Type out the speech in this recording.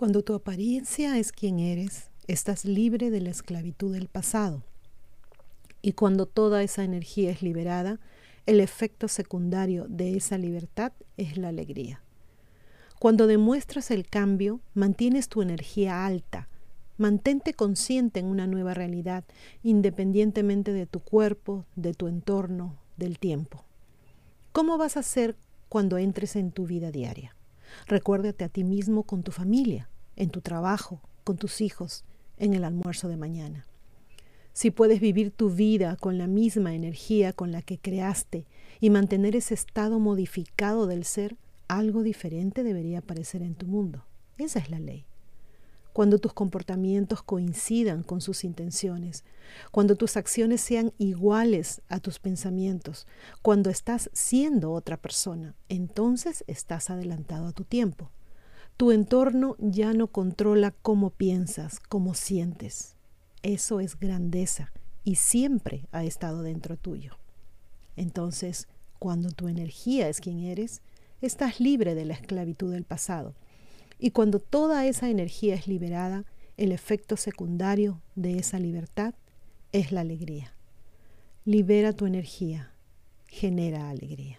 Cuando tu apariencia es quien eres, estás libre de la esclavitud del pasado. Y cuando toda esa energía es liberada, el efecto secundario de esa libertad es la alegría. Cuando demuestras el cambio, mantienes tu energía alta. Mantente consciente en una nueva realidad, independientemente de tu cuerpo, de tu entorno, del tiempo. ¿Cómo vas a ser cuando entres en tu vida diaria? Recuérdate a ti mismo con tu familia, en tu trabajo, con tus hijos, en el almuerzo de mañana. Si puedes vivir tu vida con la misma energía con la que creaste y mantener ese estado modificado del ser, algo diferente debería aparecer en tu mundo. Esa es la ley. Cuando tus comportamientos coincidan con sus intenciones, cuando tus acciones sean iguales a tus pensamientos, cuando estás siendo otra persona, entonces estás adelantado a tu tiempo. Tu entorno ya no controla cómo piensas, cómo sientes. Eso es grandeza y siempre ha estado dentro tuyo. Entonces, cuando tu energía es quien eres, estás libre de la esclavitud del pasado. Y cuando toda esa energía es liberada, el efecto secundario de esa libertad es la alegría. Libera tu energía, genera alegría.